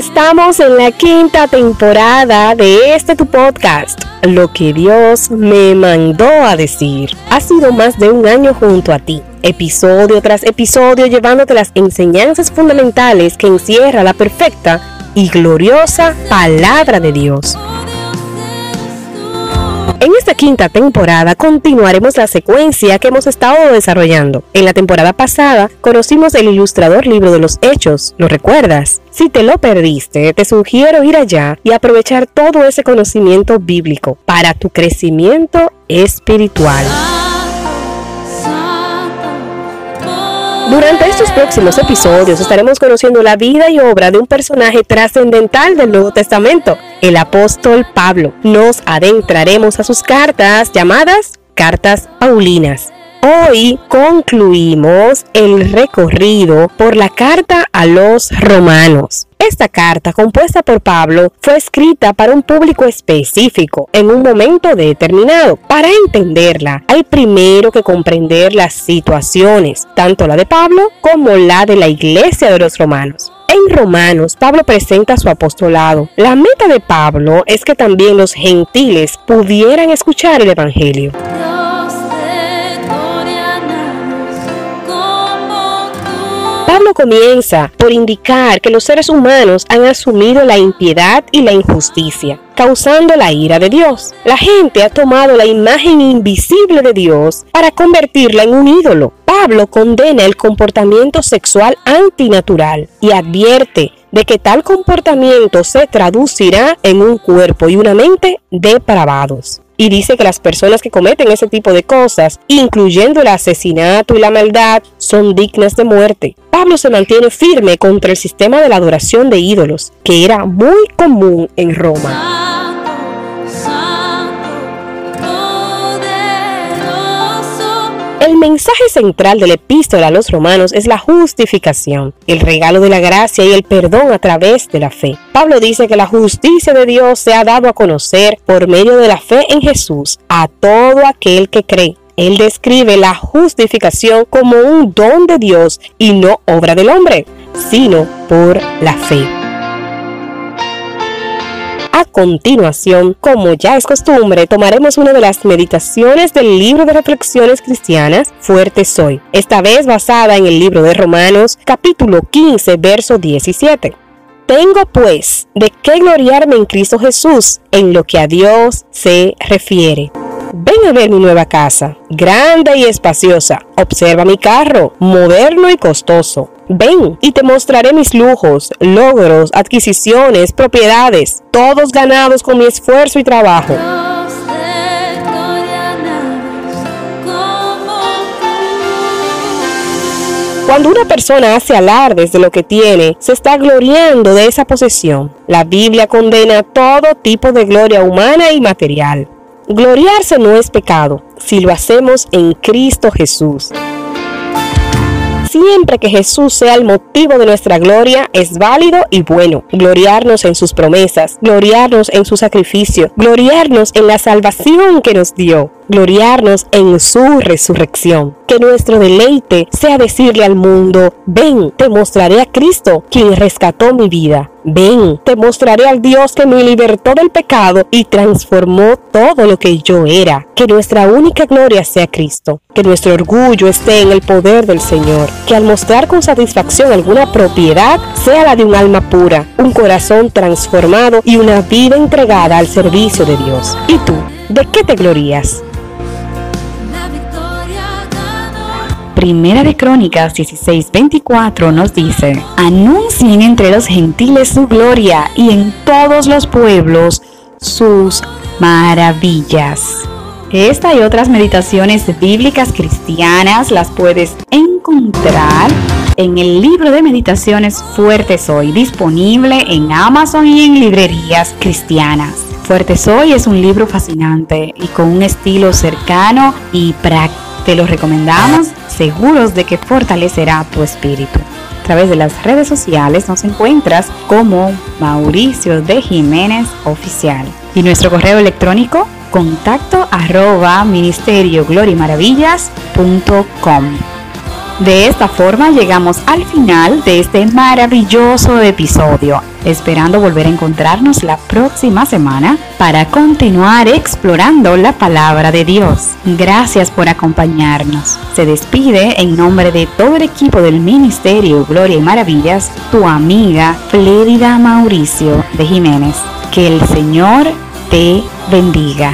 Estamos en la quinta temporada de este tu podcast, Lo que Dios me mandó a decir. Ha sido más de un año junto a ti, episodio tras episodio llevándote las enseñanzas fundamentales que encierra la perfecta y gloriosa palabra de Dios. En esta quinta temporada continuaremos la secuencia que hemos estado desarrollando. En la temporada pasada conocimos el ilustrador libro de los hechos, ¿lo recuerdas? Si te lo perdiste, te sugiero ir allá y aprovechar todo ese conocimiento bíblico para tu crecimiento espiritual. Durante estos próximos episodios estaremos conociendo la vida y obra de un personaje trascendental del Nuevo Testamento, el apóstol Pablo. Nos adentraremos a sus cartas llamadas cartas Paulinas. Hoy concluimos el recorrido por la carta a los romanos. Esta carta, compuesta por Pablo, fue escrita para un público específico en un momento determinado. Para entenderla, hay primero que comprender las situaciones, tanto la de Pablo como la de la iglesia de los romanos. En Romanos, Pablo presenta su apostolado. La meta de Pablo es que también los gentiles pudieran escuchar el Evangelio. Pablo comienza por indicar que los seres humanos han asumido la impiedad y la injusticia, causando la ira de Dios. La gente ha tomado la imagen invisible de Dios para convertirla en un ídolo. Pablo condena el comportamiento sexual antinatural y advierte de que tal comportamiento se traducirá en un cuerpo y una mente depravados y dice que las personas que cometen ese tipo de cosas, incluyendo el asesinato y la maldad, son dignas de muerte. Pablo se mantiene firme contra el sistema de la adoración de ídolos, que era muy común en Roma. El mensaje central de la epístola a los romanos es la justificación, el regalo de la gracia y el perdón a través de la fe. Pablo dice que la justicia de Dios se ha dado a conocer por medio de la fe en Jesús a todo aquel que cree. Él describe la justificación como un don de Dios y no obra del hombre, sino por la fe. A continuación, como ya es costumbre, tomaremos una de las meditaciones del libro de reflexiones cristianas, Fuerte Soy, esta vez basada en el libro de Romanos, capítulo 15, verso 17. Tengo pues de qué gloriarme en Cristo Jesús en lo que a Dios se refiere. Ven a ver mi nueva casa, grande y espaciosa. Observa mi carro, moderno y costoso. Ven y te mostraré mis lujos, logros, adquisiciones, propiedades, todos ganados con mi esfuerzo y trabajo. Cuando una persona hace alardes de lo que tiene, se está gloriando de esa posesión. La Biblia condena todo tipo de gloria humana y material. Gloriarse no es pecado si lo hacemos en Cristo Jesús siempre que Jesús sea el motivo de nuestra gloria es válido y bueno. Gloriarnos en sus promesas, gloriarnos en su sacrificio, gloriarnos en la salvación que nos dio, gloriarnos en su resurrección. Que nuestro deleite sea decirle al mundo, ven, te mostraré a Cristo, quien rescató mi vida. Ven, te mostraré al Dios que me libertó del pecado y transformó todo lo que yo era. Que nuestra única gloria sea Cristo. Que nuestro orgullo esté en el poder del Señor. Que al mostrar con satisfacción alguna propiedad sea la de un alma pura, un corazón transformado y una vida entregada al servicio de Dios. ¿Y tú? ¿De qué te glorías? Primera de Crónicas 16:24 nos dice, anuncien entre los gentiles su gloria y en todos los pueblos sus maravillas. Esta y otras meditaciones bíblicas cristianas las puedes encontrar en el libro de meditaciones Fuerte Soy, disponible en Amazon y en librerías cristianas. Fuerte Soy es un libro fascinante y con un estilo cercano y práctico. Te lo recomendamos, seguros de que fortalecerá tu espíritu. A través de las redes sociales nos encuentras como Mauricio de Jiménez Oficial. Y nuestro correo electrónico contacto arroba ministerio De esta forma llegamos al final de este maravilloso episodio, esperando volver a encontrarnos la próxima semana para continuar explorando la palabra de Dios. Gracias por acompañarnos. Se despide en nombre de todo el equipo del Ministerio Gloria y Maravillas, tu amiga Flérida Mauricio de Jiménez. Que el Señor te bendiga.